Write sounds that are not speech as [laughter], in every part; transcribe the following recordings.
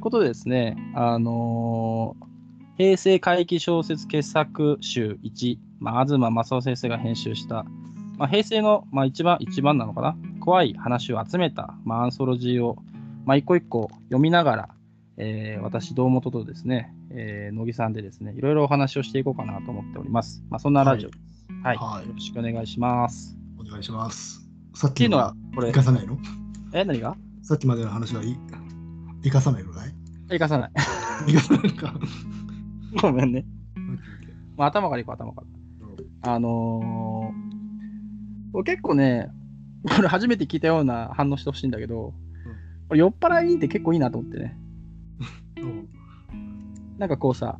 ことでですね、あのー平成怪奇小説傑作集1、まあ、東正夫先生が編集した、まあ、平成の、まあ、一番、一番なのかな怖い話を集めた、まあ、アンソロジーを、まあ、一個一個読みながら、えー私、堂本とですね、えー乃木さんでですね、いろいろお話をしていこうかなと思っております。まあ、そんなラジオです。はい。はいよろしくお願いします。お願いします。さっきのは、これ生、かさないの？え、何が？さっきまでの話はい生かさないのかい？生かさない。生かさないか。ごめんね。まあ、頭からいこう、頭から。あのー、俺結構ね、これ初めて聞いたような反応してほしいんだけど、俺酔っ払いって結構いいなと思ってね。うんなんかこうさ、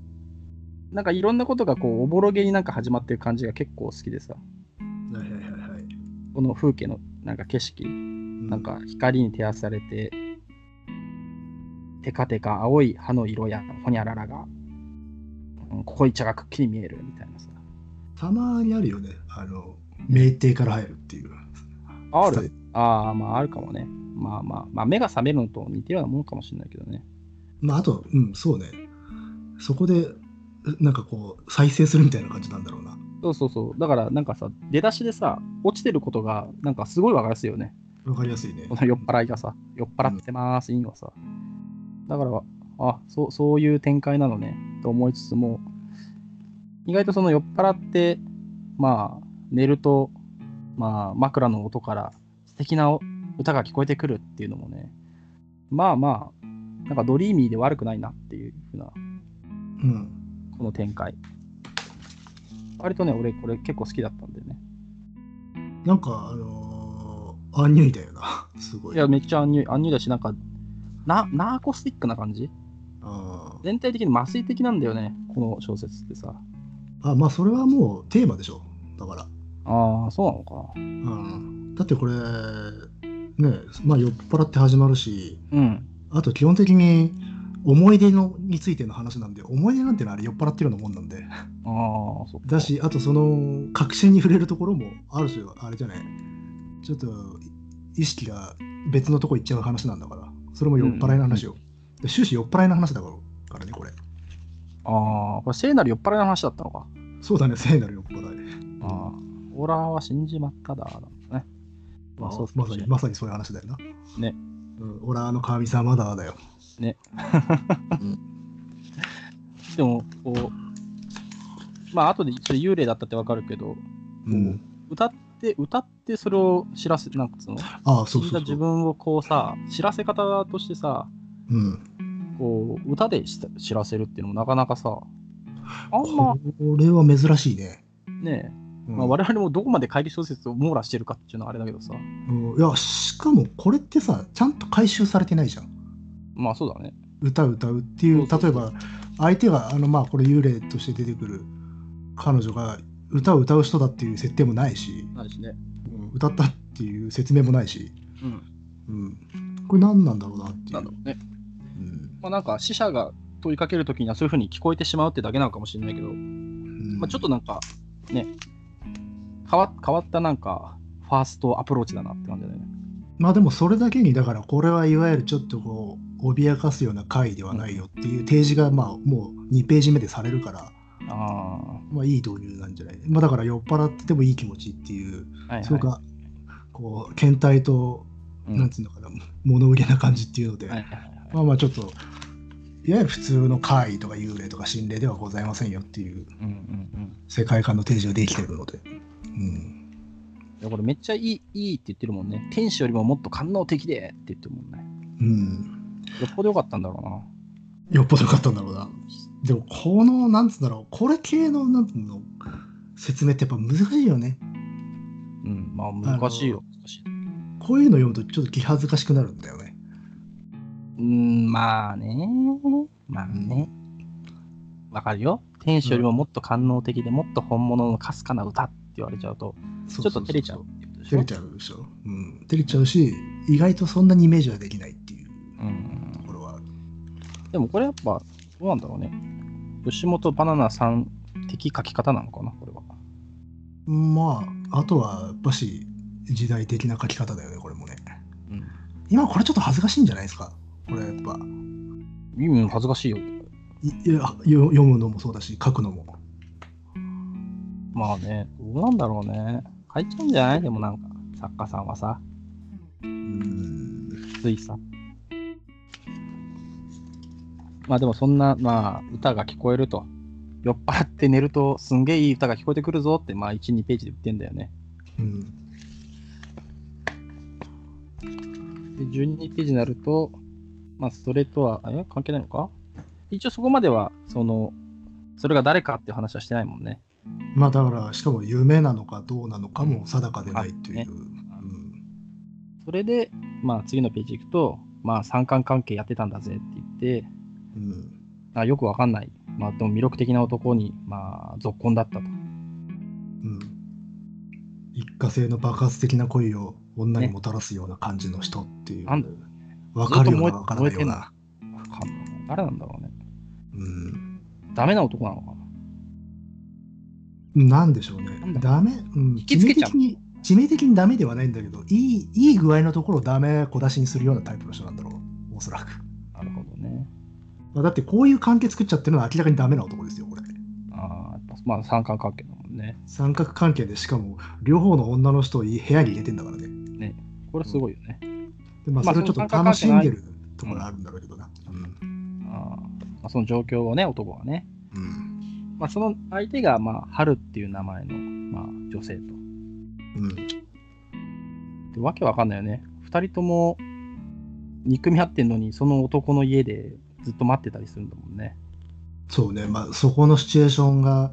なんかいろんなことがこうおぼろげになんか始まってる感じが結構好きでさ、はいはいはいはい。この風景のなんか景色、なんか光に照らされて、テカテカ青い葉の色やほにゃららが、うん、濃茶がくっきり見えるみたいなさ。たまにあるよね。あの、酩酊から入るっていう。ある？ああ、まああるかもね。まあまあ、まあ目が覚めるのと似てるようなもんかもしれないけどね。まあ、あと、うん、そうね。そこで、なんかこう、再生するみたいな感じなんだろうな。そうそうそう。だからなんかさ、出だしでさ、落ちてることがなんかすごいわかりやすいよね。わかりやすいねこ。の酔っ払いがさ、酔っ払ってます、いいのさ。だから、あそう、そういう展開なのね、と思いつつも、意外とその酔っ払って、まあ、寝ると、まあ、枕の音から素敵な歌が聞こえてくるっていうのもね、まあまあ、なんかドリーミーで悪くないなっていうふうな、うん。この展開。割とね、俺、これ結構好きだったんでね。なんか、あのー、アンニュイだよな。すごい。いや、めっちゃアンニュイアンニュイだし、なんか、なナーコスティックな感じ？全体的に麻酔的なんだよね、この小説ってさ。あ、まあ、それはもうテーマでしょ。だから。ああ、そうなのかうん。だってこれ、ね、まあ、酔っ払って始まるし、な。うん。あと基本的に思い出のについての話なんで、思い出なんてのはあれ酔っ払ってるようなもんなんで。ああ、そ。だし、あとその確信に触れるところもある種、あれじゃない、ちょっと意識が別のとこ行っちゃう話なんだから、それも酔っ払いの話よ。で終始酔っ払いの話だからからね、これ。ああ、これ聖なる酔っ払いの話だったのか。そうだね、聖なる酔っ払い。ああ、オラは死んじまっただ、だね。まあ、そうまさにまさにそういう話だよな。ね。うん、オラの神様だだよ。ね。う [laughs] んでも、こう、まあ、後でそれ幽霊だったってわかるけど、うん、歌って、歌ってそれを知らせ、なんつうのああ、そうそう。自分をこうさ、知らせ方としてさ、うん、こう、歌でし知らせるっていうのもなかなかさ、あんまこれは珍しいね。ね、うんまあ、我々もどこまで怪奇小説を網羅してるかっていうのはあれだけどさ、うんいや、しかもこれってさ、ちゃんと回収されてないじゃん。まあそうだね。歌う歌うっていう例えば相手があのまあこれ幽霊として出てくる彼女が歌を歌う人だっていう設定もないし、ないしね。うん歌ったっていう説明もないし、うん。うん、これ何なんだろうなっていう。なんだろうね。うんまあなんか死者が問いかけるときにはそういうふうに聞こえてしまうってだけなのかもしれないけど、うんまあちょっとなんかね、変わ変わったなんかファーストアプローチだなって感じだよね。まあでもそれだけにだからこれはいわゆるちょっとこう脅かすような回ではないよっていう提示がまあもう2ページ目でされるから、あまあいい導入なんじゃない？まあだから酔っ払っててもいい気持ちっていう、あ、はいはい。そうかこう倦怠とうんなんつうのかな、物憂げな感じっていうので、はいはいはいまあまあちょっと、いわゆる普通の怪異とか幽霊とか心霊ではございませんよっていう。世界観の提示ができてるので。うん、いやこれめっちゃいいいいって言ってるもんね。天使よりももっと官能的でって言ってるもんね。うん。よっぽどよかったんだろうな。よっぽどよかったんだろうな。でも、この、なんつうんだろう、これ系の、なんつうの、説明ってやっぱ難しいよね。うん、まあ難しいよ。難しい。こういうの読むとちょっと気恥ずかしくなるんだよね。うん、まあね。まあね。わかるよ。天使よりももっと官能的でもっと本物のかすかな歌って言われちゃうと、ちちょっと照れちゃう。照れちゃうでしょ？うん。照れちゃうし、意外とそんなにイメージはできないっていううんところはある。でもこれやっぱ、どうなんだろうね。吉本バナナさん的書き方なのかな、これは。まあ、あとは、やっぱし、時代的な書き方だよね、これもね。うん。今これちょっと恥ずかしいんじゃないですか？これやっぱ。意味恥ずかしいよ。いいやよ読むのもそうだし、書くのも。まあね、どうなんだろうね。書いちゃうんじゃない？でもなんか、作家さんはさ、うん。ついさ。まあでもそんな、まあ、歌が聞こえると。酔っ払って寝るとすんげえいい歌が聞こえてくるぞって、まあ1、2ページで言ってんだよね。うん。で、12ページになると、まあそれとは、え？関係ないのか？一応そこまでは、その、それが誰かっていう話はしてないもんね。まあだから、しかも夢なのかどうなのかも定かでないという。あねうんそれで、まあ次のページ行くと、まあ三角関係やってたんだぜって言って、うん。あよくわかんない、まあでも魅力的な男に、まあ、続婚だったと。うん。一過性の爆発的な恋を女にもたらすような感じの人っていう。なんだわかるようなわからないような。わかんない誰なんだろうね。うん。ダメな男なのかななんでしょうねダメ、うん、引きつけちゃう致命的にダメではないんだけど、いいいい具合のところをダメ小出しにするようなタイプの人なんだろう、おそらく。なるほどね。まあだってこういう関係作っちゃってるのは明らかにダメな男ですよ、これ。あまあ三角関係だもんね。三角関係でしかも両方の女の人を部屋に入れてんだからね。これすごいよね。でまあ、まあそれをちょっと楽しんでるところあるんだろうけどな。うん。あーまあ、その状況をね、男がね。うん。まあ、その相手が、まあ、春っていう名前の、まあ、女性と。うん。でわけわかんないよね。二人とも憎み合ってんのに、その男の家でずっと待ってたりするんだもんね。そうね、まあそこのシチュエーションが、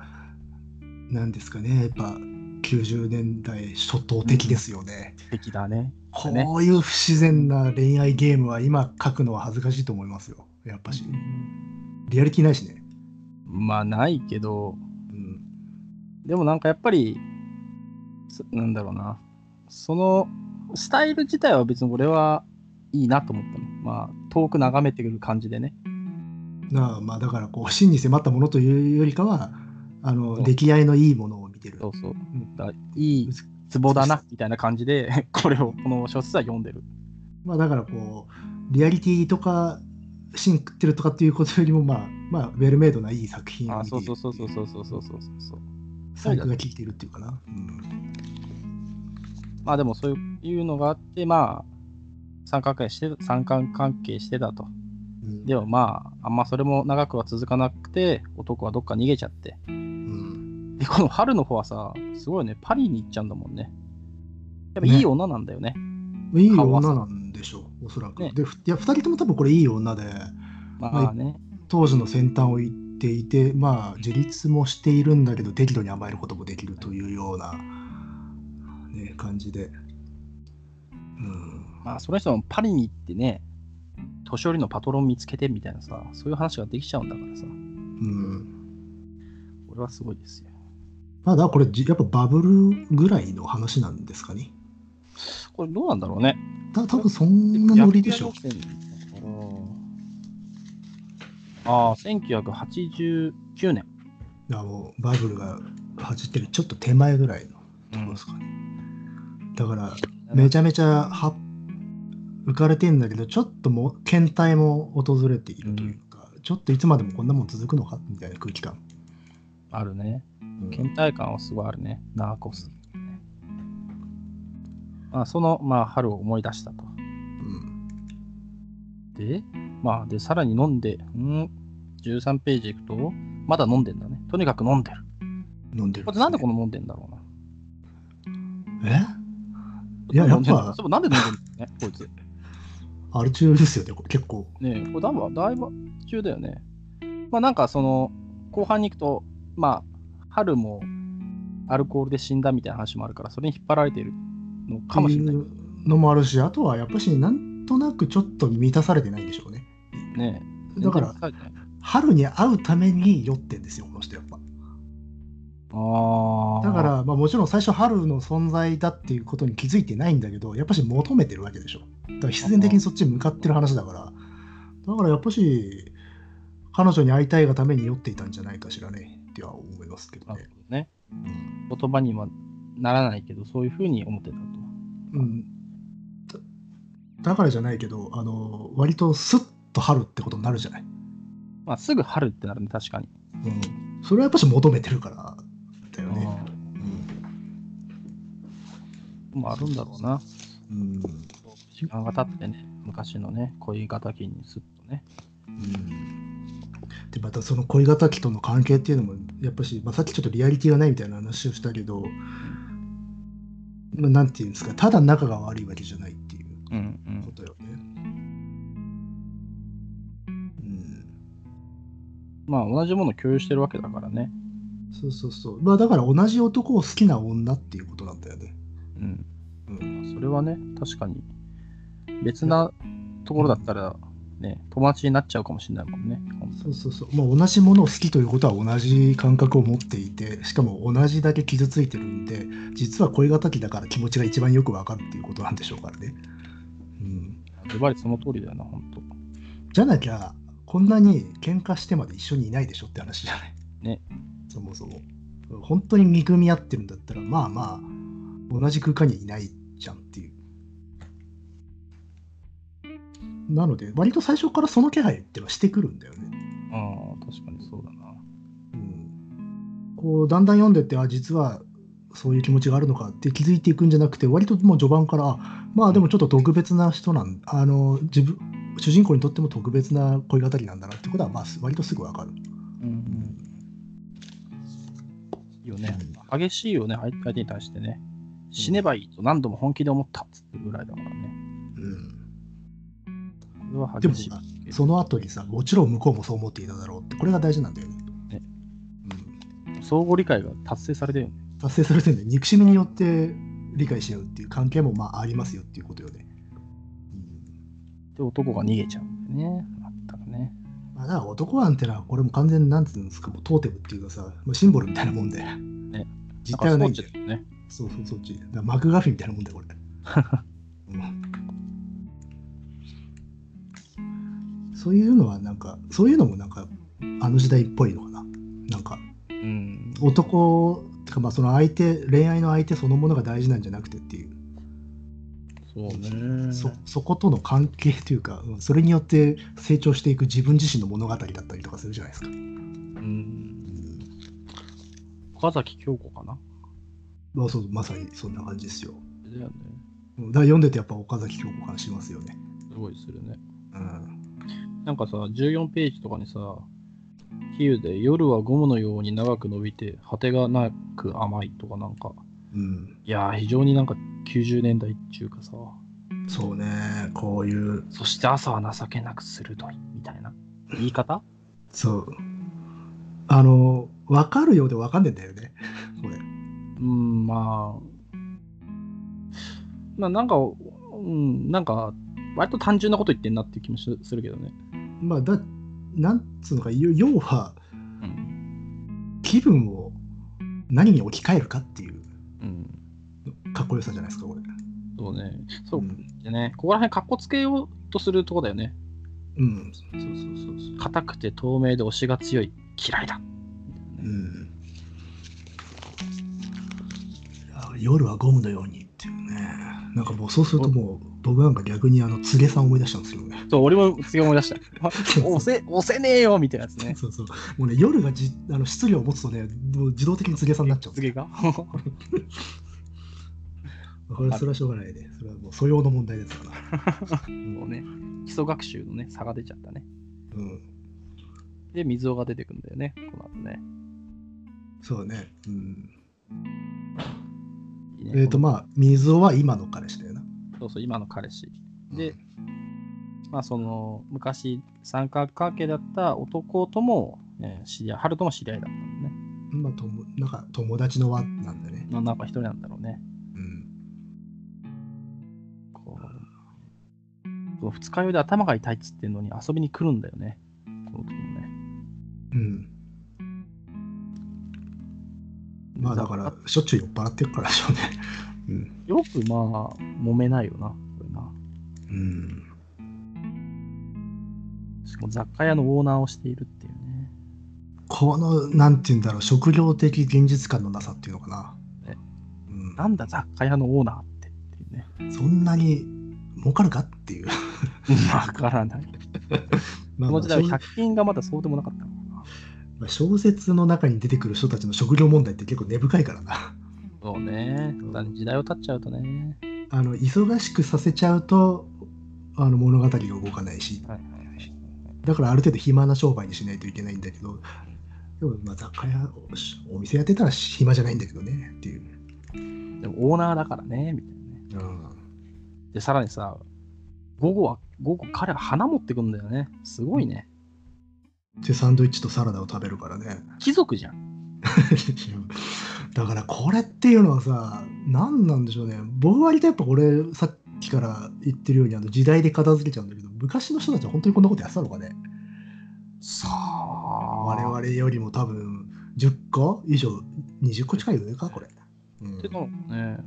なんですかね、やっぱ90年代初頭的ですよね。敵だね。こういう不自然な恋愛ゲームは今書くのは恥ずかしいと思いますよ。やっぱし。リアリティないしね。まあ、ないけど、うん。でもなんかやっぱり、そなんだろうな。そのスタイル自体は別に俺はいいなと思ったの。まあ、遠く眺めてくる感じでね。なあまあだからこう真に迫ったものというよりかは、あの出来合いのいいものを見てる。そうそう。うんだいいツボだな、みたいな感じで、これを、この小説は読んでる。まあだからこう、リアリティとか、シン食ってるとかっていうことよりも、まあ、まあ、ウェルメイドないい作品をあ、見ているそうそうそうそうそうそうそうそうそう。細工が効いているっていうかな。うん。まあでもそういうのがあって、まあ、三角関係して三角関係してたと。うんでもまあ、あんまそれも長くは続かなくて、男はどっか逃げちゃって。うんで、この春の方はさ、すごいね、パリに行っちゃうんだもんね。やっぱいい女なんだよね。いい顔は女なんでしょう、おそらく。ねで、ふいや、2人とも多分これいい女で、まあね。当時の先端を行っていて、まあ、自立もしているんだけど、適度に甘えることもできるというような、ね、感じで。うん。まあ、その人もパリに行ってね、年寄りのパトロン見つけてみたいなさ、そういう話ができちゃうんだからさ、うん。これはすごいですよ。まあ、だこれ、じやっぱバブルぐらいの話なんですかね。これどうなんだろうね。た多分そんなノリでしょ。ああ、1989年。いやもうバブルが走ってるちょっと手前ぐらいのところですかね。だから、めちゃめちゃは浮かれてんだけど、ちょっともう検体も訪れているというか、ちょっといつまでもこんなもん続くのかみたいな空気感。あるね。うん倦怠感はすごいあるね。ナーコス。まあ、その、まあ、春を思い出したと。うんで、まあ、で、さらに飲んで、ん ?13 ページいくと、まだ飲んでんだね。とにかく飲んでる。飲んでるこれなんでこの飲んでんだろうな。え？いや、やっぱ、そうなんで飲んでんだね、こいつ。アル中ですよね、結構。ねえこれだいぶ、だいぶ中だよね。まあなんかその、後半に行くと、まあ、春もアルコールで死んだみたいな話もあるから、それに引っ張られてるのかもしれない。のもあるし、あとはやっぱし、なんとなくちょっと満たされてないんでしょうね。ねえだから、春に会うために酔ってんですよ、この人やっぱ。ああ。だか、ら、まあ、もちろん最初春の存在だっていうことに気づいてないんだけど、やっぱし求めてるわけでしょ。だから必然的にそっちに向かってる話だから、だからやっぱし、彼女に会いたいがために酔っていたんじゃないかしらね、っては思いますけどね。ね。うん言葉にはならないけど、そういうふうに思ってたと。うん、だだからじゃないけど、あの割とスッと春ってことになるじゃない。まあ、すぐ春ってなるね、確かに。うん。それはやっぱし求めてるからうんまあ、あるんだろうな。うん。うん。時間が経ってね、昔のね、恋敵にすっとね。でまたその恋敵との関係っていうのもやっぱし、まあ、さっきちょっとリアリティがないみたいな話をしたけど、まあ、なんていうんですかただ仲が悪いわけじゃないっていううんうんことよね。うん、まあ、同じものを共有してるわけだからね。そうそうそう。まあだから同じ男を好きな女っていうことなんだよね。うん。うん、それはね、確かに。別なところだったら、ね、友達になっちゃうかもしれないもんね。そうそうそう。まあ同じものを好きということは同じ感覚を持っていて、しかも同じだけ傷ついてるんで、実は恋敵だから気持ちが一番よくわかるっていうことなんでしょうからね。うん。ズバリその通りだよな、本当。じゃなきゃ、こんなに喧嘩してまで一緒にいないでしょって話じゃない。ね。そもそも。本当に憎み合ってるんだったら、まあまあ、同じ空間にいないじゃんっていう。なので、割と最初からその気配っていうのはしてくるんだよね。ああ、確かにそうだな。うん、こう、だんだん読んでって、あ、実はそういう気持ちがあるのかって気づいていくんじゃなくて、割ともう序盤から、あまあでもちょっと特別な人なんあの、自分、主人公にとっても特別な恋語りなんだなってことは、まあ、割とすぐわかる。うんうん。いいよね。激しいよね、相相手に対してね。死ねばいいと何度も本気で思ったっつっぐらいだからね。うんでも激しい。その後にさ、もちろん向こうもそう思っていただろうって、これが大事なんだよね。ねうん、相互理解が達成されてるよね。達成されてるんで、憎しみによって理解し合うっていう関係もまあありますよっていうことよね。うんで、男が逃げちゃうんだよね。あったらね。まあ、だから男なんてのは、これも完全になんていうんですか、もうトーテムっていうかさ、まあ、シンボルみたいなもんで、実体はないんだよね。そうそう、そっち。マクガフィーみたいなもんだよ、これ。[laughs] うんそういうのはなんか、そういうのもなんか、あの時代っぽいのかな。なんか、うん。男、てかまあその相手、恋愛の相手そのものが大事なんじゃなくてっていう、そうね。そそことの関係というか、うんそれによって成長していく自分自身の物語だったりとかするじゃないですか。うん。岡崎京子かなまあ、そうまさにそんな感じですよ。だよね。うんだ読んでてやっぱ岡崎京子感しますよね。すごいするね。うん。なんかさ、14ページとかにさ、比喩で夜はゴムのように長く伸びて、果てがなく甘いとかなんか、うん。いやー、非常になんか90年代っていうかさ、そうね、こういう、そして朝は情けなく鋭いみたいな言い方？[laughs] そう。あの、分かるようで分かんねえんだよね、これ。うん、まあ、まあなんか、うん、なんか、割と単純なこと言ってんなっていう気もすするけどね。まあ、だ、なんつうのか、要要は、うん。気分を何に置き換えるかっていううん。かっこよさじゃないですか、これ。そうね。そう。んでね、ここら辺かっこつけようとするとこだよね。うん、そうそうそうそう。硬くて透明で押しが強い。嫌いだ。うん。夜はゴムのようにっていうね。なんかもうそうするともう、僕なんか逆にあの、柘植さん思い出したんですよね。そう、俺も次思い出した。[laughs] あ押せ、押せねえよみたいなやつね。そうそう。もうね、夜がじあの質量を持つとね、もう自動的に柘植さんになっちゃうんです次が [laughs] これそれはしょうがないね。それはもう素養の問題ですから。もうね、基礎学習のね、差が出ちゃったね。うん。で、水尾が出てくるんだよね、この後ね。そうね。うん。ねえっ、と、まあ、水尾は今の彼氏だよな。そうそう、今の彼氏。で、まあ、その、昔、三角関係だった男とも、えー知り合い、春とも知り合いだったんだね。うん。まあ、ともなんか友達の輪なんだね。まあ、なんか一人なんだろうね。うん。こう、二日酔いで頭が痛いっつってんのに遊びに来るんだよね。この時もね。うん。まあ、だから、しょっちゅう酔っ払ってるからでしょうね。うん。よくまあ、揉めないよな、これな。うん。しかも雑貨屋のオーナーをしているっていうね。この、なんて言うんだろう、職業的現実感のなさっていうのかな。ねうん、なんだ雑貨屋のオーナーってっていうね。そんなに儲かるかっていう。[laughs] わからない。[laughs] まあまあこの時代は小100均がまだそうでもなかった小説の中に出てくる人たちの職業問題って結構根深いからな。そうね。時代を経っちゃうとね。あの忙しくさせちゃうとあの物語が動かないし、はいはいはい。だからある程度暇な商売にしないといけないんだけど、でもまあ雑貨屋、おお店やってたら暇じゃないんだけどねっていう。でもオーナーだからね、みたいなね。うん、で、さらにさ、午後は、午後彼は花持ってくんだよね。すごいね。で、サンドイッチとサラダを食べるからね。貴族じゃん。[laughs] だからこれっていうのはさ、何なんでしょうね。僕割とやっぱこれ、さっきから言ってるようにあの時代で片付けちゃうんだけど、昔の人たちは本当にこんなことやってたのかね。さあ。我々よりも多分10個以上、20個近い上か、これ。うんてかね、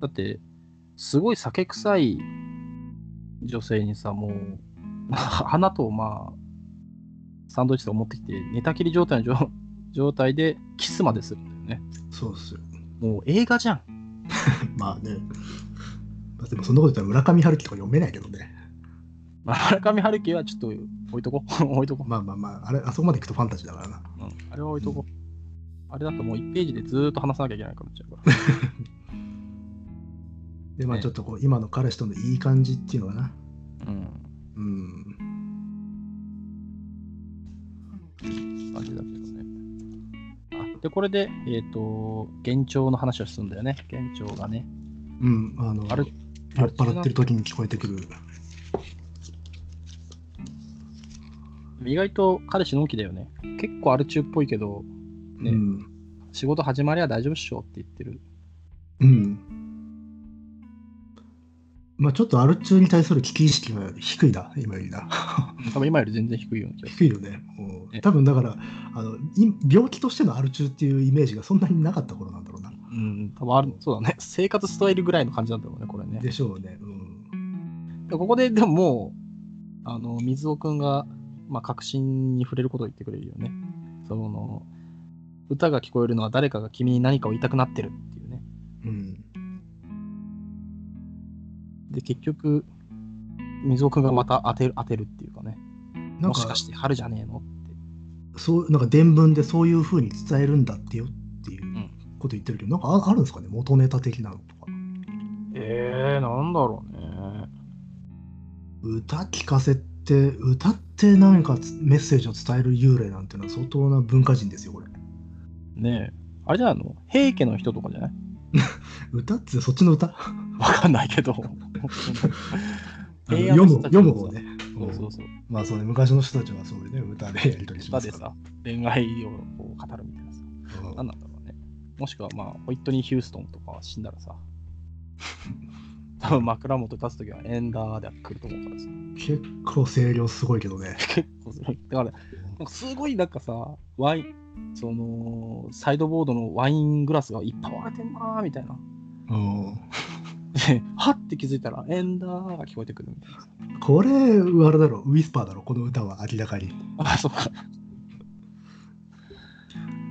だって、すごい酒臭い女性にさ、もう、[laughs] 花とまあ、サンドイッチとか持ってきて、寝たきり状態の状 [laughs] 状態でキスまでするんだよね。そうっすよ。もう映画じゃん。[laughs] まあね。まあでもそんなこと言ったら村上春樹とか読めないけどね。まあ、村上春樹はちょっと置いとこう。[laughs] 置いとこまあまあまあ、あれ、あそこまで行くとファンタジーだからな。う。うん。あれは置いとこう。あれだともう1ページでずーっと話さなきゃいけないからなっちゃうから。で、まあねちょっとこう、今の彼氏とのいい感じっていうのかな。うん。うん。で、これで、えっ、と、幻聴の話をするんだよね。幻聴がね。うん、あの、あれ酔っ払ってる時に聞こえてくる。意外と彼氏のんきだよね。結構アル中っぽいけど、ねうん。仕事始まりは大丈夫っしょって言ってる。うん。まあちょっとアル中に対する危機意識が低いな、今よりな。多分今より全然低いような気がす低いよね。多分だからあの、い病気としてのアル中っていうイメージがそんなになかった頃なんだろうな。る。うん、多分ある、そうだね。生活スタイルぐらいの感じなんだろうね、これね。でしょうね。うん。でここででももう、あの、水尾くんが、まあ、確信に触れることを言ってくれるよね。その、歌が聞こえるのは誰かが君に何かを言いたくなってるってで、結局、水尾くんがまた当てる、当てるっていうかね。なんかもしかして春じゃねえの？って。そう、なんか伝聞でそういうふうに伝えるんだってよっていううんこと言ってるけど、なんかああるんですかね？元ネタ的なのとか。えー、なんだろうね。歌聞かせて、歌って何かつメッセージを伝える幽霊なんていうのは相当な文化人ですよ、これ。ねえ。あれじゃないの？平家の人とかじゃない？[laughs] 歌ってそっちの歌 [laughs] わかんないけど。読む読む方ね。そうそうそう。まあそうね、昔の人たちはそういうね、歌でやり取りしますから。歌でさ、恋愛をこう語るみたいなさ。うん何なんだろうね。もしくはまあ、ホイットニー・ヒューストンとか死んだらさ、[laughs] 多分枕元立つときはエンダーで来ると思うからさ。結構声量すごいけどね。[laughs] 結構すごい。だから、なんかすごいなんかさ、ワイン、その、サイドボードのワイングラスがいっぱい割れてんなーみたいな。うん、で、[laughs] はって気づいたら、エンダーが聞こえてくるみたいなさ。これ、あれだろ、ウィスパーだろ、この歌は明らかに。あ、そっか。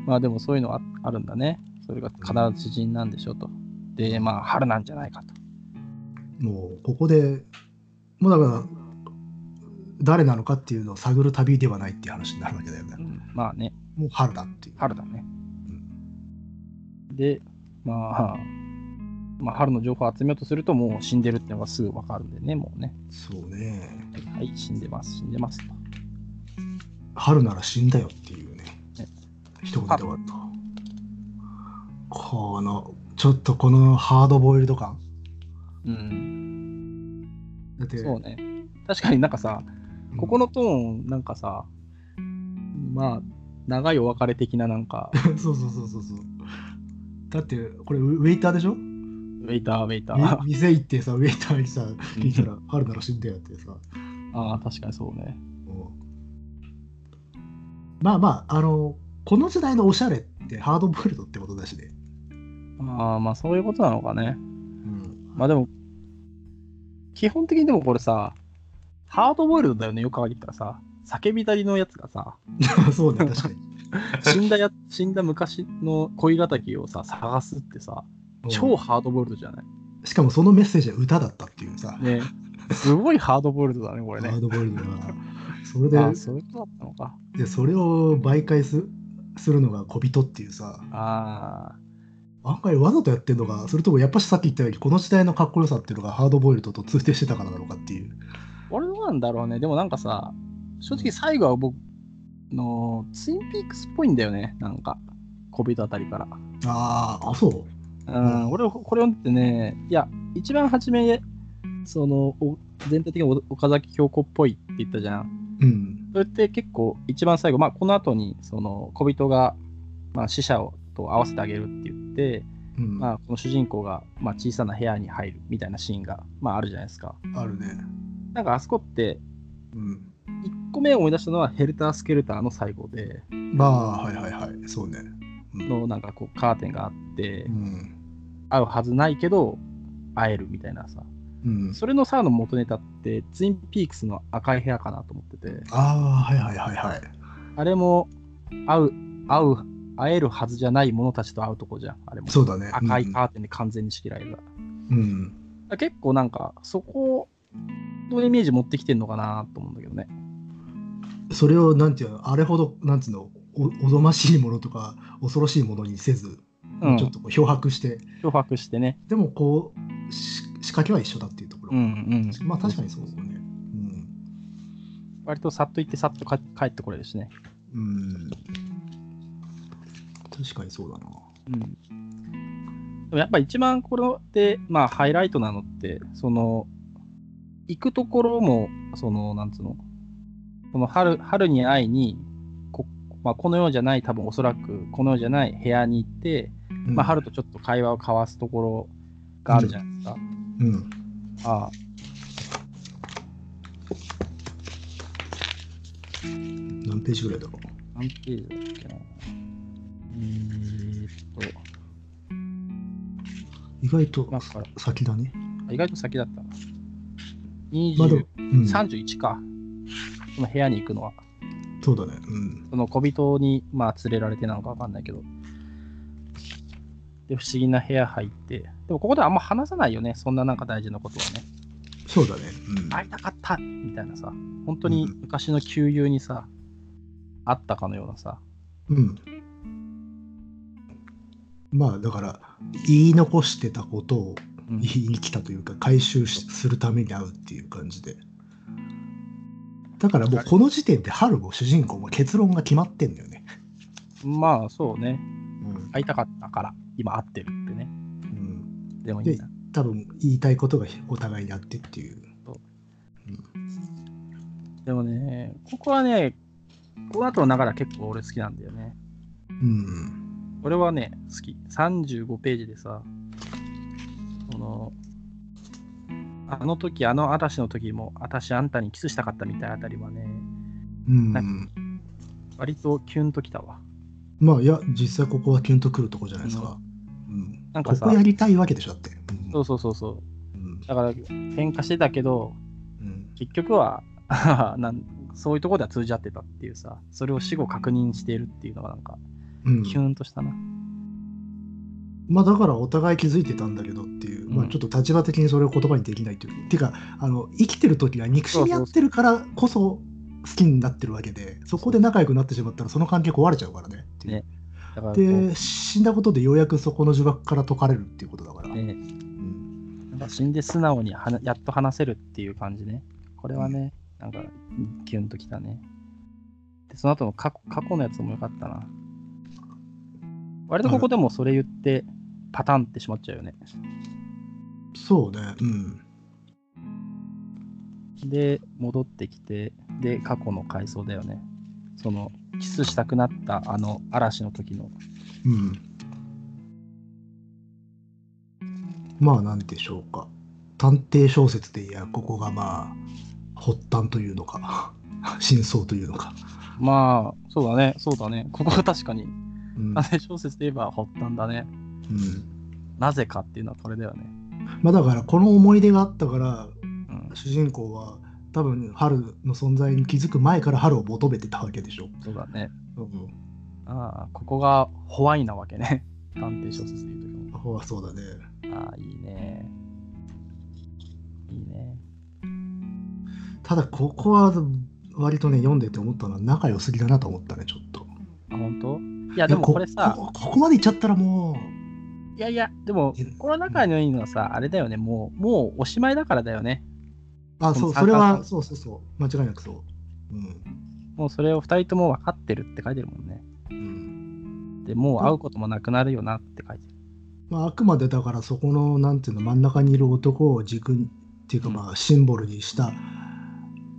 まあでもそういうのはあるんだね。それが必ず知人なんでしょと。で、まあ春なんじゃないかと。もう、ここで、もうだから、誰なのかっていうのを探る旅ではないっていう話になるわけだよねう。ん、まあね、もう春だっていう。春だね。うんで、まあ、まあ春の情報を集めようとするともう死んでるってのがすぐわかるんでね、もうね。そうね。はい、はい、死んでます、死んでますと。春なら死んだよっていうねね。一言で終わった。この、ちょっとこのハードボイルド感。うん、だって、そうね。確かになんかさ、ここのトーン、なんかさ、まあ、長いお別れ的ななんか、[laughs] そうそうそうそうそう。だって、これウウェイターでしょ？ウェイター、ウェイタみー。店行ってさ、ウェイターにさ、聞いたら、春なら死んだよってさ。ああ、確かにそうね。まあまあ、あの、この時代のおしゃれってハードボイルドってことだしね。ああ、まあそういうことなのかね。うん。まあでも、基本的にでもこれさ、ハードボイルドだよね、よく考えてみたらさ、叫びたりのやつがさ、[laughs] そうね、確かに。[laughs] 死んだや、死んだ昔の恋敵をさ、探すってさ、超ハードボイルドじゃない？しかもそのメッセージは歌だったっていうさ。ね。すごいハードボイルドだね、これねハー。ドボイルドな。それで、あ、そういうことだったのか。でそれを媒介すするのが小人っていうさ、あ案外わざとやってんのか、それともやっぱしさっき言ったように、この時代のかっこよさっていうのがハードボイルドと通底してたからなのかっていう。あ。俺どうなんだろうね。でもなんかさ、正直最後は僕のツインピークスっぽいんだよね。なんか、小人あたりから。ああ、あ、そう？うん、俺、これを見てね、いや、一番初め、その、お全体的にお岡崎京子っぽいって言ったじゃん。うん。それって結構、一番最後、まあ、この後に、その、小人が、まあ、死者をと合わせてあげるって言って、うん、まあ、この主人公が、まあ、小さな部屋に入るみたいなシーンが、まあ、あるじゃないですか。あるね。なんか、あそこって、うん。1個目思い出したのは、ヘルター・スケルターの最後で、まあ、はいはいはい。そうね。うん。の、なんかこう、カーテンがあってう、ん。会うはずないけど、会えるみたいなさ。うん、それのさの元ネタって、ツインピークスの赤い部屋かなと思ってて、ああ、はいはいはいはい。あれも会う、会う、会えるはずじゃない者たちと会うとこじゃん、あれも。そうだね。赤いカーテンで完全に仕切られた。うん。結構なんか、そこのイメージ持ってきてんのかなと思うんだけどね。それを、なんていうの、あれほど、なんつうの、おおぞましいものとか、恐ろしいものにせず、うんちょっとこう漂白して、漂白してね。でもこう、し仕掛けは一緒だっていうところ。うんうん。まあ確かにそうですね。うん。割とさっと行ってさっと帰帰ってこれるしね。うん。確かにそうだな。うん。でもやっぱ一番これで、まあハイライトなのって、その、行くところも、その、なんつうの、この春春に会いに、こ,、まあ、この世じゃない、多分おそらくこの世じゃない部屋に行って、うんまあ、春とちょっと会話を交わすところがあるじゃないですか。うん。ああ何ページぐらいだろう？何ページだっけな。えーっ意外とと、なんか、先だね。あ意外と先だったな。まあでも20、うん、31か。その部屋に行くのは。そうだね。うん。その小人に、まあ、連れられてなのかわかんないけど。で、不思議な部屋入って。でも、ここではあんま話さないよね。そんななんか大事なことはね。そうだね。うん。会いたかったみたいなさ。本当に昔の旧友にさ、あったかのようなさ。うん。まあだから、言い残してたことをうん言いに来たというか、回収しするために会うっていう感じで。だからもうこの時点で春も主人公も結論が決まってんだよね。まあ、そうね。うん。会いたかったから、今会ってるってね。うん、でもいいな。多分言いたいことがお互いにあってっていう。そううんでもね、ここはね、この後の流れは結構俺好きなんだよね。うん。俺はね、好き。35ページでさ、その、あの時、あの嵐の時も、私あんたにキスしたかったみたいなあたりはね、うんな割とキュンときたわ。まあいや、実際ここはキュンとくるとこじゃないですか。うん。なんかさここやりたいわけでしょだって。うんそうそうそうそう。うんだから、喧嘩してたけど、うん結局は [laughs] なん、そういうところでは通じ合ってたっていうさ、それを死後確認しているっていうのがなんか、うんキュンとしたな。まあだからお互い気づいてたんだけどっていう、まあうんちょっと立場的にそれを言葉にできないという。ていうか、あの生きてる時は憎しみ合ってるからこそ好きになってるわけで、そこで仲良くなってしまったらその関係壊れちゃうからねっていう。ねだからで、死んだことでようやくそこの呪縛から解かれるっていうことだから。ね、うんなんか死んで素直にはなやっと話せるっていう感じね。これはね、なんか、キュンときたね。で、その後の過去過去のやつもよかったな。割とここでもそれ言って、パタンってしまっちゃうよね。そうね。うん。で、戻ってきて、で、過去の回想だよね。その、キスしたくなったあの嵐の時の。うん。まあ、なんでしょうか。探偵小説でいや、ここがまあ、発端というのか、[laughs] 真相というのか。まあ、そうだね、そうだね。ここが確かに、うんあれ小説で言えば発端だね。うんなぜかっていうのはこれだよね。まあ、だから、この思い出があったから、うん、主人公は多分、春の存在に気づく前から春を求めてたわけでしょ。そうだね。うんああ、ここがホワイなわけね。探偵小説でいうとほうそうだね。ああ、いいね。いいね。ただ、ここは割とね、読んでて思ったのは仲良すぎだなと思ったね、ちょっと。あ、本当？いや、でもこれさ、こここまでいっちゃったらもいやいや、でもいや、この仲のいいのはさ、あれだよね、もう、もうおしまいだからだよね。う、あ、そう、それは、三そうそうそう、間違いなくそう。うん。もうそれを二人とも分かってるって書いてるもんね。うんで、もう会うこともなくなるよなって書いてる。まあ、あくまでだからそこのなんていうの真ん中にいる男を軸にっていうかうんまあシンボルにした、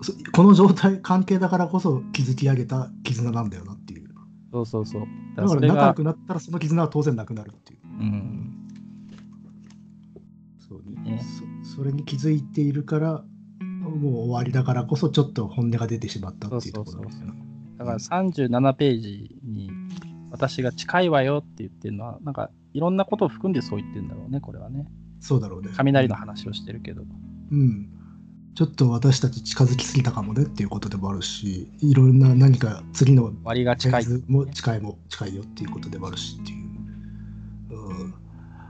そこの状態関係だからこそ築き上げた絆なんだよなっていうそうそうそう。だだから仲良くなったらその絆は当然なくなるっていう、うん。そうねねそそれに気づいているからもう終わりだからこそちょっと本音が出てしまったっていうところですよねだから37ページに私が近いわよって言ってるのは、なんかいろんなことを含んでそう言ってるんだろうね、これはね。そうだろうね雷の話をしてるけど。うんちょっと私たち近づきすぎたかもねっていうことでもあるしいろんな何か次の割が近い。も近いも近いよっていうことでもあるしっていう。うん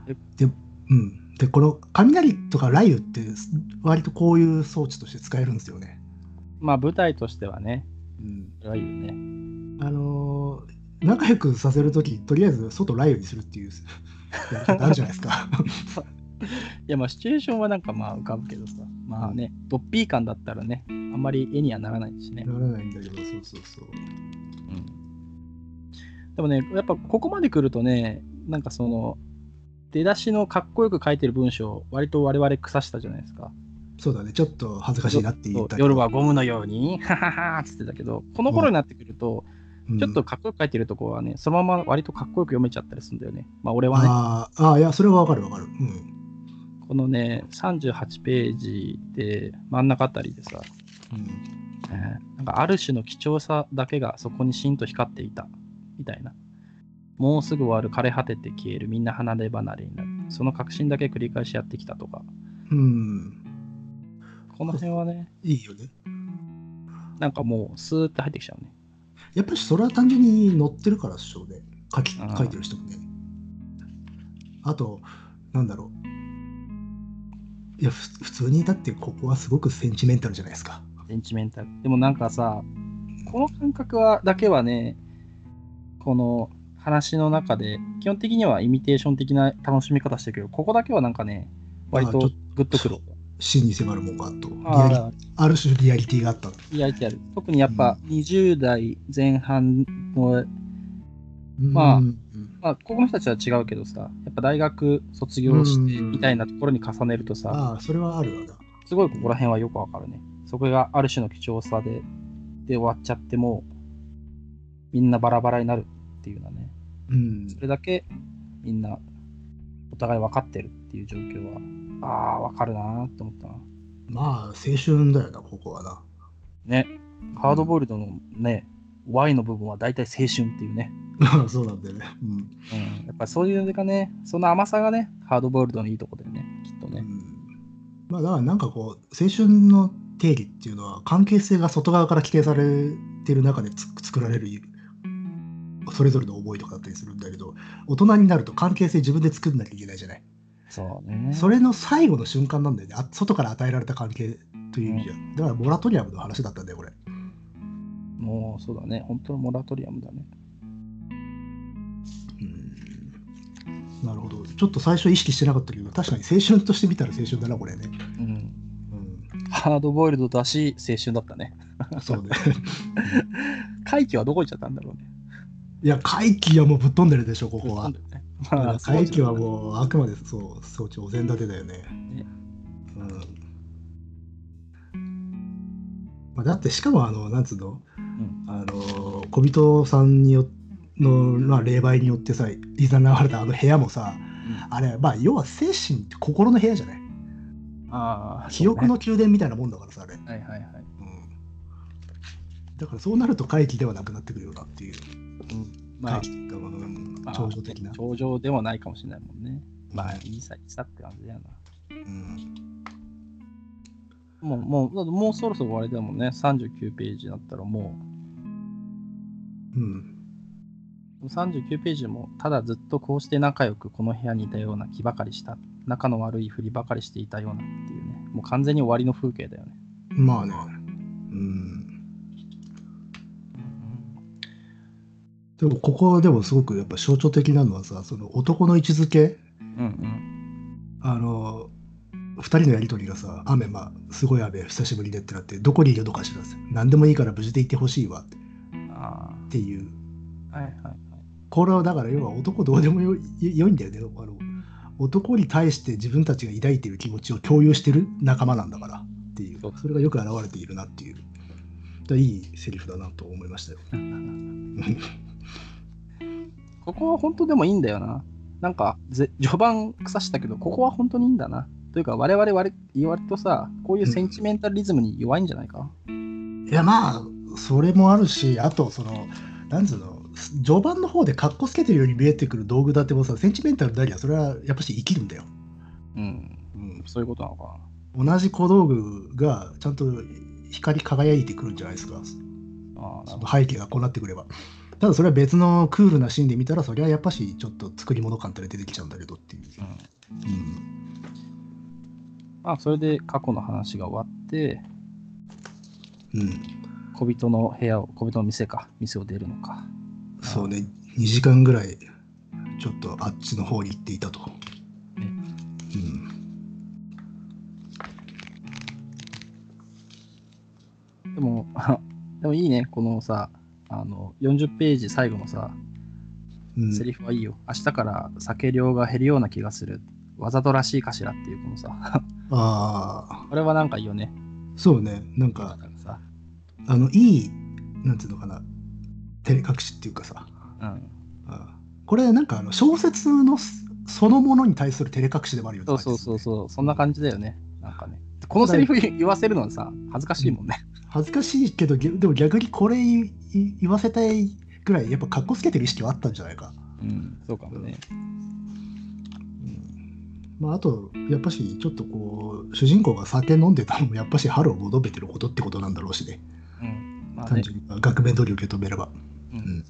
え、で、うん。で、この雷とか雷雨って割とこういう装置として使えるんですよね。まあ舞台としてはね、うん。それはいいよね。あのー仲良くさせるとき、とりあえず外雷雨にするっていうやり方あるじゃないですか。[laughs] いやまあシチュエーションはなんかまあ浮かぶけどさ、まあね、ドッピー感だったらね、あんまり絵にはならないしね。ならないんだけど、そうそうそう。うんでもね、やっぱここまで来るとね、なんかその、出だしのかっこよく書いてる文章、割と我々腐したじゃないですか。そうだね、ちょっと恥ずかしいなって言った夜はゴムのように、はははっつってたけど、この頃になってくると、うんちょっとかっこよく書いてるところはね、そのまま割とかっこよく読めちゃったりするんだよね。まあ俺はね、あーあー、いや、それはわかるわかる。うん。このね、38ページで真ん中あたりでさ、うんえーなんかある種の貴重さだけがそこにしんと光っていた、みたいな。もうすぐ終わる枯れ果てて消えるみんな離れ離れになる。その確信だけ繰り返しやってきたとか。うん。この辺はね、いいよね。なんかもうスーッて入ってきちゃうね。やっぱりそれは単純に載ってるからでしょうね。書き書いてる人もね。あと、なんだろう。いや、ふ普通にだってここはすごくセンチメンタルじゃないですか。センチメンタル。でもなんかさ、この感覚はだけはね、この話の中で、基本的にはイミテーション的な楽しみ方してるけど、ここだけはなんかね、割とグッとくる。真に迫るもんがあと、リあアリあ、ある種リアリティがあった。いや、ある。特にやっぱ20代前半の、まあうんまあ、ここの人たちは違うけどさ、やっぱ大学卒業してうんみたいなところに重ねるとさ、ああ、それはあるわな。すごいここら辺はよくわかるね。そこがある種の貴重さで、で終わっちゃっても、みんなバラバラになるっていうのはね、うんそ。れだけみんなお互い分かってるっていう状況は、ああ、わかるなーって思ったな。まあ、青春だよな、ここはな。ね、ハードボイルドのね、Y の部分は大体青春っていうね、[laughs] そうなんだよね。うんうん、やっぱりそういうのがね、その甘さがね、ハードボイルドのいいとこだよね、きっとね。うんまあだからなんかこう青春の定義っていうのは関係性が外側から規定されてる中でつ作られるそれぞれの思いとかだったりするんだけど大人になると関係性自分で作んなきゃいけないじゃない、そうね。それの最後の瞬間なんだよね。あ外から与えられた関係という意味じゃ、だからモラトリアムの話だったんだよこれ。もうそうだね、本当のモラトリアムだね。うん。なるほど。ちょっと最初意識してなかったけど確かに青春として見たら青春だなこれね、うん。うん、ハードボイルドだし、青春だったね。そうね。[laughs] 怪奇はどこ行っちゃったんだろうね。いや怪奇はもうぶっ飛んでるでしょここは。ね。まあ、はうもうあくまでそう装置お膳立てだよね。ね。うん。まあ、だってしかもあのなんつうの？ん。あの小人さんによの、まあ、霊媒によってさいざなわれたあの部屋もさあれまあ要は精神って心の部屋じゃない？ああ、記憶の宮殿みたいなもんだからさあれ。はいはいはい。うん、だからそうなると怪奇ではなくなってくるよなっていう。うん、まあ怪奇、っていうか、うんまあ超常的な、頂上でもないかもしれないもんね。まあ、いいさ、いいさって感じだよな。うんもう、もう、もうそろそろ終わりだもんね。39ページだったらもうんう、39ページも、ただずっとこうして仲良くこの部屋にいたような気ばかりした。仲の悪いふりばかりしていたようなっていうね。もう完全に終わりの風景だよね。まあね。うん。でもここでもすごくやっぱ象徴的なのはさその男の位置づけうんうん。あの2人のやり取りがさ雨まあすごい雨久しぶりでってなってどこにいるのかしら何でもいいから無事でいてほしいわあっていうあ。はいはいはい。これはだから要は男どうでもよい良いんだよねあの男に対して自分たちが抱いている気持ちを共有してる仲間なんだからっていうそれがよく表れているなっていういいセリフだなと思いましたよ。[laughs] ここは本当でもいいんだよな。なんか、ぜ序盤腐したけど、ここは本当にいいんだな。というか、我々割割とさ、こういうセンチメンタリズムに弱いんじゃないか、いやまあそれもあるしあとそのなんつうの序盤の方で格好つけてるように見えてくる道具だってもさセンチメンタルになりゃそれはやっぱし生きるんだよ。うん、うん、そういうことなのか同じ小道具がちゃんと光り輝いてくるんじゃないですか。な。あそ。の背景がこうなってくれば。ただそれは別のクールなシーンで見たらそれはやっぱしちょっと作り物感って出てきちゃうんだけどっていう。うん、うん。まあ、それで過去の話が終わって、うん、小人の部屋を、小人の店か、店を出るのか。そうね。2時間ぐらいちょっとあっちの方に行っていたと。ねうん。でも、[laughs] でもいいね、このさ、あの、40ページ最後のさ、うんセリフはいいよ。明日から酒量が減るような気がする。わざとらしいかしらっていうこのさ、ああこれはなんかいいよね。そうねなんだかさ、あのいいなんていうのかな照れ隠しっていうかさうん。あこれなんかあの小説のそそのものに対する照れ隠しでもあるよねそうそうそうそう、そんな感じだよね。なんかね。このセリフ言わせるのはさ、恥ずかしいもんね。恥ずかしいけどぎでも逆にこれ言わせたいぐらいやっぱ格好つけてる意識はあったんじゃないか、うん、そうかもね。まあ、あとやっぱしちょっとこう主人公が酒飲んでたのもやっぱし春を求めてることってことなんだろうしね。うん。まあ単ね。純に額面通り受け止めれば。うん。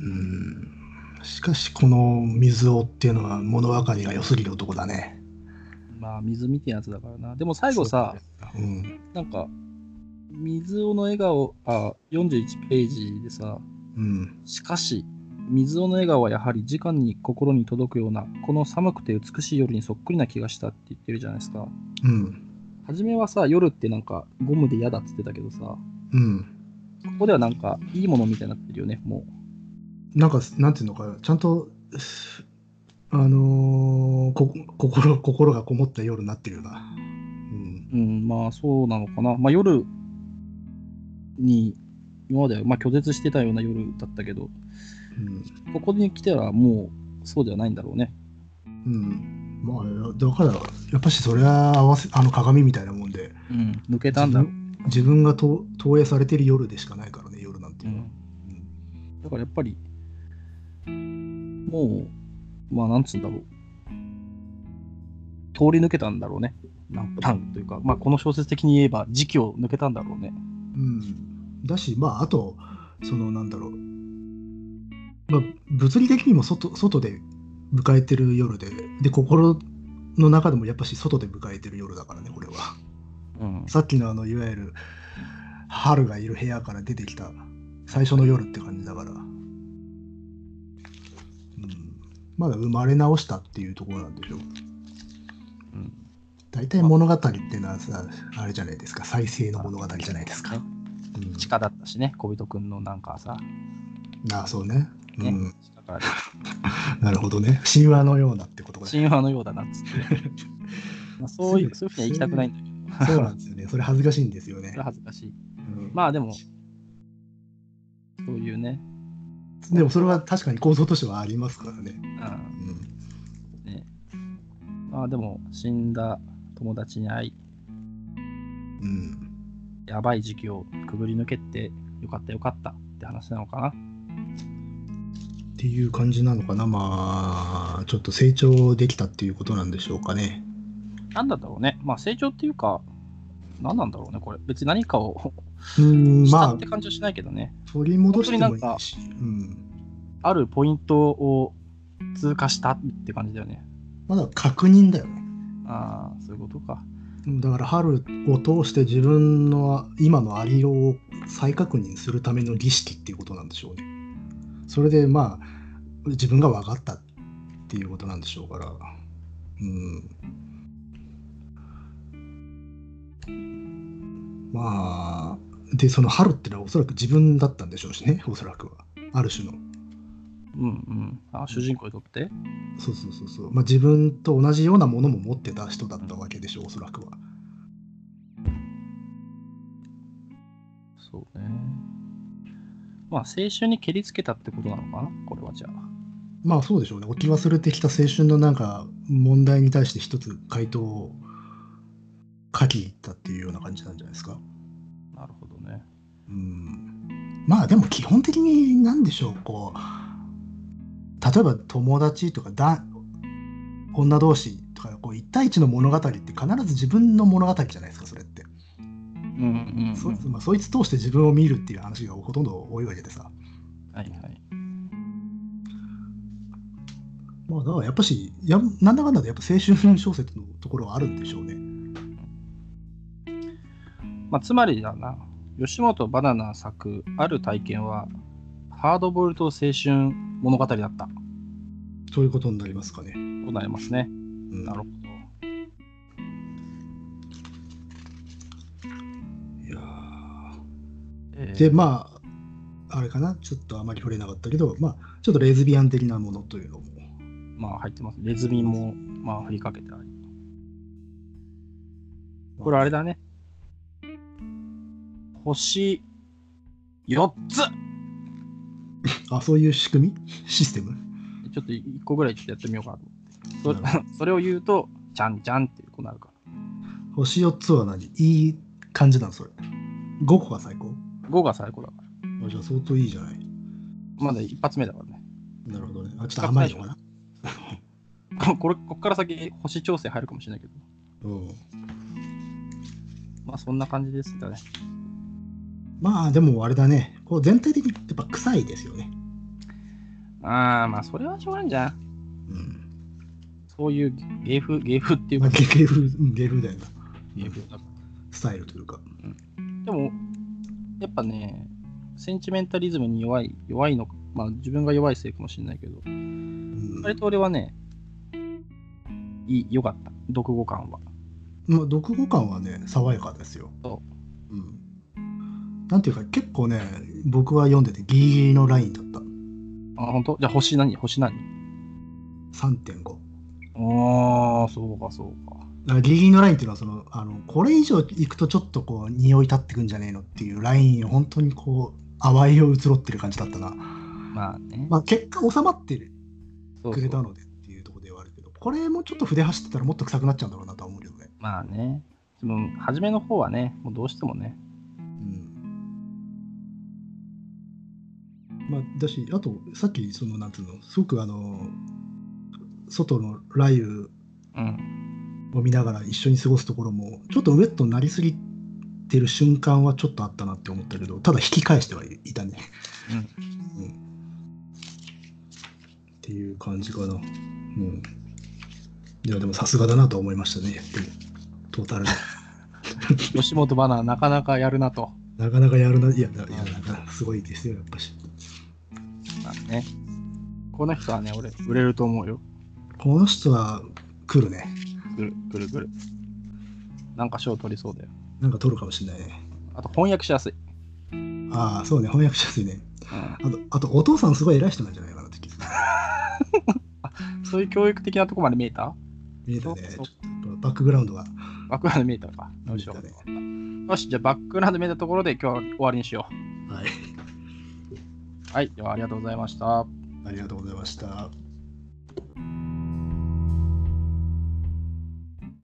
うん。しかしこの水尾っていうのは物分かりが良すぎる男だねまあ、水みたいなやつだからな。でも最後さ、うん。なんか、水尾の笑顔、あ、41ページでさ、うん。しかし、水尾の笑顔はやはり直に心に届くような、この寒くて美しい夜にそっくりな気がしたって言ってるじゃないですか。うん初めはさ、夜ってなんかゴムで嫌だって言ってたけどさ、こうん。こではなんかいいものみたいになってるよね、もなんかなんていうのかな。ちゃんとあのーこ心心がこもった夜になってるようなうんう。うん、まあそうなのかな。まあ夜に、今まではまあ拒絶してたような夜だったけど、うんここに来たらもうそうではないんだろうね。うん、まあだからやっぱしそれは合わせあの鏡みたいなもんでうん、抜けたんだ。自分がと投影されてる夜でしかないからね夜なんていうのは、だからやっぱり、もう、まあなんつうんだろう。通り抜けたんだろうね。なんなんというか、まあこの小説的に言えば時期を抜けたんだろうね。うんだしまああとそのなんだろう、まあ、物理的にも外外で迎えてる夜でで心の中でもやっぱし外で迎えてる夜だからねこれはうん。さっきのあのいわゆる春がいる部屋から出てきた最初の夜って感じだから、うん、まだ生まれ直したっていうところなんでしょう。うん。大体物語っていうのはさあれじゃないですか。再生の物語じゃないですか、ねうん地下だったしね、小人くんのなんかさ、ああそうね。ね。うん、[laughs] なるほどね。神話のようなってことだ神話のようだなっつって。[laughs] まあそういう、そういうふうには行きたくないんだけど、そうなんですよね。それ恥ずかしいんですよね。それ、は恥ずかしい。うん。まあでも、そういうね、でもそれは確かに構造としてはありますからね、うん、ね。まあでも、死んだ友達に会い、うんうんやばい時期をくぐり抜けて、よかったよかったって話なのかな。っていう感じなのかなまあちょっと成長できたっていうことなんでしょうかねなんだろうね。まあ成長っていうか、何なんだろうね、これ。別に何かをうんまって感じはしないけどね。あ取り戻してもいいし、うん、あるポイントを通過したって感じだよね。まだ確認だよねああ、そういうことか。だから春を通して自分の今のありようを再確認するための儀式っていうことなんでしょうね。それでまあ自分が分かったっていうことなんでしょうから。うん。まあでその春ってのはおそらく自分だったんでしょうしねおそらくはある種の。うんうん。あ、主人公にとって？そうそうそうそう。まあ自分と同じようなものも持ってた人だったわけでしょうおそらくは。そうね。まあ、青春に蹴りつけたってことなのかな？これはじゃあ。まあそうでしょうね。置き忘れてきた青春のなんか問題に対して一つ回答を書きに行ったっていうような感じなんじゃないですか。なるほどね。うん。まあでも基本的になんでしょう、こう、例えば友達とかだ女同士とかこう一対一の物語って必ず自分の物語じゃないですか、それって。うんうん、うん。そまあ、そいつ通して自分を見るっていう話がほとんど多いわけでさ。はいはい。まあだからやっぱし、やなんだかんだでやっぱ青春小説のところはあるんでしょうね。まあ、つまりだな、吉本バナナ作ある体験は、ハードボイルド青春物語だったそういうことになりますかね。となりますね。うんなるほど。いやーえーで、まあ、あれかな、ちょっとあまり触れなかったけど、まあ、ちょっとレズビアン的なものというのも。まあ入ってます。レズミも、まあ振りかけてあり。これあれだね。星4つあ、そういう仕組み？システム？ちょっと1個ぐらいちょっとやってみようかなと思って。そ [laughs] それを言うと、ちゃんちゃんってこうなるから。星4つは何？いい感じなのそれ。5個が最高？5が最高だかあじゃあ相当いいじゃない。ら。まだ一発目だからね。なるほどね。あ、ちょっと甘いのかな？こ [laughs] これ、こっから先、星調整入るかもしれないけど。うん。まあそんな感じですかね。まあ、でもあれだね。こう全体的にやっぱ臭いですよね。ああ、まあそれはしょうがないんじゃん。うん。そういう芸風、芸風っていうまあ、か、芸風、うん芸風だよな。芸風だスタイルというか。でも、やっぱね、センチメンタリズムに弱い、弱いのか、まあ自分が弱いせいかもしれないけど、うん。割と俺はね、いい、良かった。読後感は。まあ、読後感はね、爽やかですよ。。そうん。なんていうか、結構ね、僕は読んでてギリギリのラインだった。あ、本当？じゃあ星何？星何？3.5。ああ、そうかそうか。だからギリギリのラインっていうのはそのあのこれ以上いくとちょっとこう匂い立ってくんじゃねえのっていうラインを本当にこう淡いを移ろってる感じだったな。まあね。まあ結果収まってるくれたのでっていうところではあるけどこれもちょっと筆走ってたらもっと臭くなっちゃうんだろうなとは思うけどね。まあね。でも、初めの方はね、もうどうしてもね。まあだしあとさっきそのなんていうのすごくあの外の雷雨うん。を見ながら一緒に過ごすところもちょっとウェットになりすぎてる瞬間はちょっとあったなって思ったけどただ引き返してはいたね。うん。うんっていう感じかな。うん。いや、でもさすがだなと思いましたね。でも、トータルで。[laughs] 吉本バナナなかなかやるなと。なかなかやるな。いや、いやなんかすごいですよ、やっぱし。まあね。この人はね、俺、売れると思うよ。この人は来るね。来る、来る、来る。なんか賞取りそうだよ。なんか取るかもしれないね。あと翻訳しやすい。ああ、そうね、翻訳しやすいね。うん、あと、あとお父さんすごい偉い人なんじゃないかなって気がする。[laughs] そういう教育的なとこまで見えた？見えたね。ちそうょっとバックグラウンドがバックグラウンド見えたか。よしじゃあバックグラウンド見えたところで今日は終わりにしよはい。はい、ではありがとうございました。ありがとうございました。